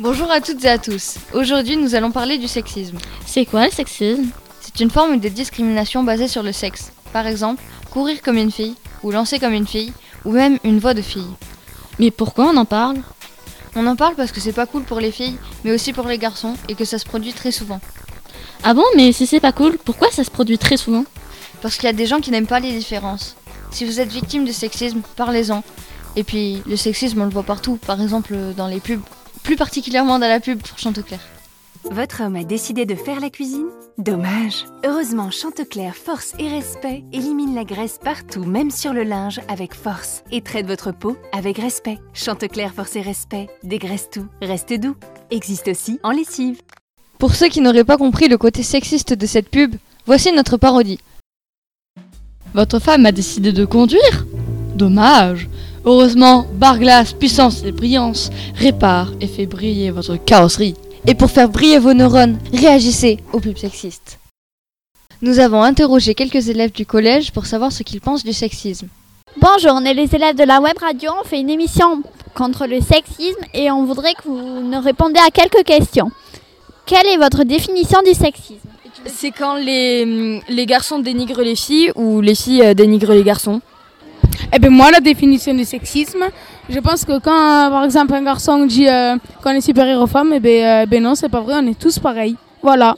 Bonjour à toutes et à tous. Aujourd'hui, nous allons parler du sexisme. C'est quoi le sexisme? C'est une forme de discrimination basée sur le sexe. Par exemple, courir comme une fille, ou lancer comme une fille, ou même une voix de fille. Mais pourquoi on en parle? On en parle parce que c'est pas cool pour les filles, mais aussi pour les garçons, et que ça se produit très souvent. Ah bon, mais si c'est pas cool, pourquoi ça se produit très souvent? Parce qu'il y a des gens qui n'aiment pas les différences. Si vous êtes victime de sexisme, parlez-en. Et puis, le sexisme, on le voit partout, par exemple dans les pubs, plus particulièrement dans la pub pour Chanteclair. Votre homme a décidé de faire la cuisine? Dommage. Heureusement, Chanteclair Force et Respect élimine la graisse partout, même sur le linge, avec force. Et traite votre peau avec respect. Chanteclair Force et Respect dégraisse tout, reste doux. Existe aussi en lessive. Pour ceux qui n'auraient pas compris le côté sexiste de cette pub, voici notre parodie. Votre femme a décidé de conduire? Dommage. Heureusement, Barglass, puissance et brillance répare et fait briller votre carrosserie. Et pour faire briller vos neurones, réagissez aux pubs sexistes. Nous avons interrogé quelques élèves du collège pour savoir ce qu'ils pensent du sexisme. Bonjour, on est les élèves de la web radio. On fait une émission contre le sexisme et on voudrait que vous nous répondiez à quelques questions. Quelle est votre définition du sexisme? C'est quand les, les garçons dénigrent les filles ou les filles euh, dénigrent les garçons? Eh bien, moi, la définition du sexisme, je pense que quand, par exemple, un garçon dit euh, qu'on est supérieur aux femmes, eh bien, euh, ben non, c'est pas vrai, on est tous pareils. Voilà.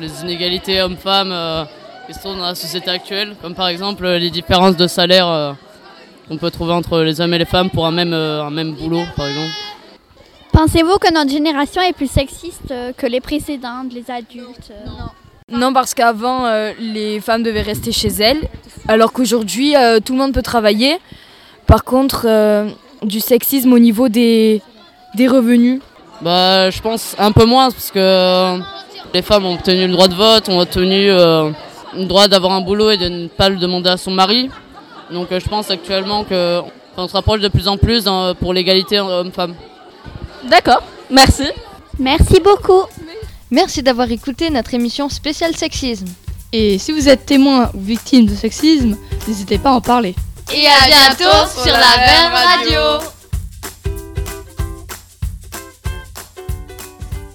Les inégalités hommes-femmes euh, qui sont dans la société actuelle, comme par exemple euh, les différences de salaire euh, qu'on peut trouver entre les hommes et les femmes pour un même, euh, un même boulot, par exemple. Pensez-vous que notre génération est plus sexiste que les précédentes, les adultes euh? Non, parce qu'avant, euh, les femmes devaient rester chez elles, alors qu'aujourd'hui, euh, tout le monde peut travailler. Par contre, euh, du sexisme au niveau des, des revenus. Bah, je pense un peu moins, parce que euh, les femmes ont obtenu le droit de vote, ont obtenu euh, le droit d'avoir un boulot et de ne pas le demander à son mari. Donc je pense actuellement que enfin, on se rapproche de plus en plus dans- pour l'égalité homme-femme. D'accord, merci. Merci beaucoup. Merci d'avoir écouté notre émission spéciale sexisme. Et si vous êtes témoin ou victime de sexisme, n'hésitez pas à en parler. Et à bientôt sur la Web Radio.